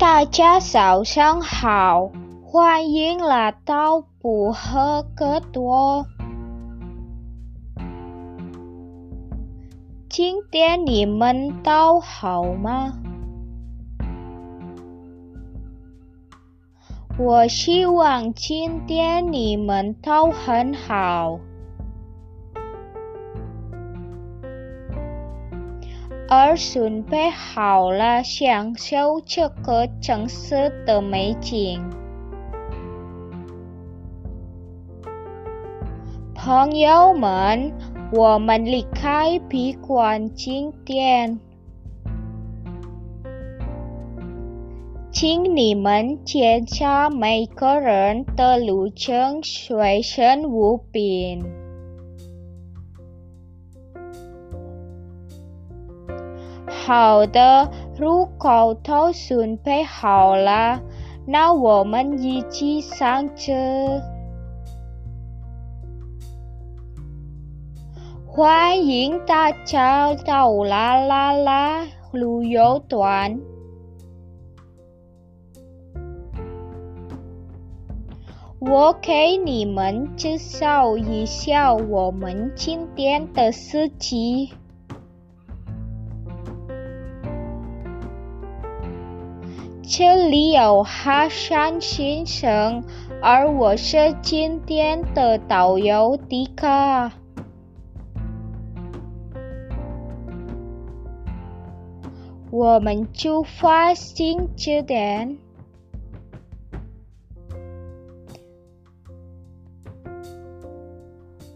大家早上好，欢迎来到不合格多。今天你们都好吗？我希望今天你们都很好。而准备好了享受这个城市的美景。朋友们，我们离开闭馆今天，请你们检查每个人的路程，随身物品。好的，如果都准备好了，那我们一起上车。欢迎大家到啦啦啦旅游团。我给你们介绍一下我们今天的司机。这里有哈山先生，而我是今天的导游迪卡。我们出发星期天。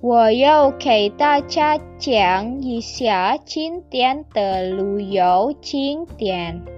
我要给大家讲一下今天的旅游景点。